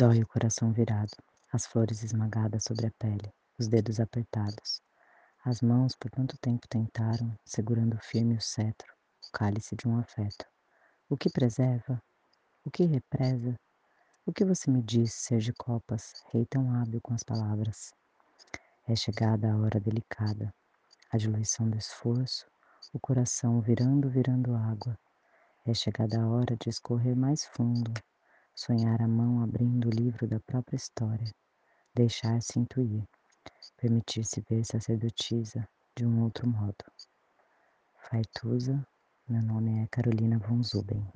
Dói o coração virado, as flores esmagadas sobre a pele, os dedos apertados. As mãos por tanto tempo tentaram, segurando firme o cetro, o cálice de um afeto. O que preserva? O que represa? O que você me diz ser de copas, rei tão hábil com as palavras? É chegada a hora delicada, a diluição do esforço, o coração virando, virando água. É chegada a hora de escorrer mais fundo, sonhar a mão abrindo o livro da própria história, deixar-se intuir, permitir-se ver sacerdotisa de um outro modo. Faituza, meu nome é Carolina von Zuben.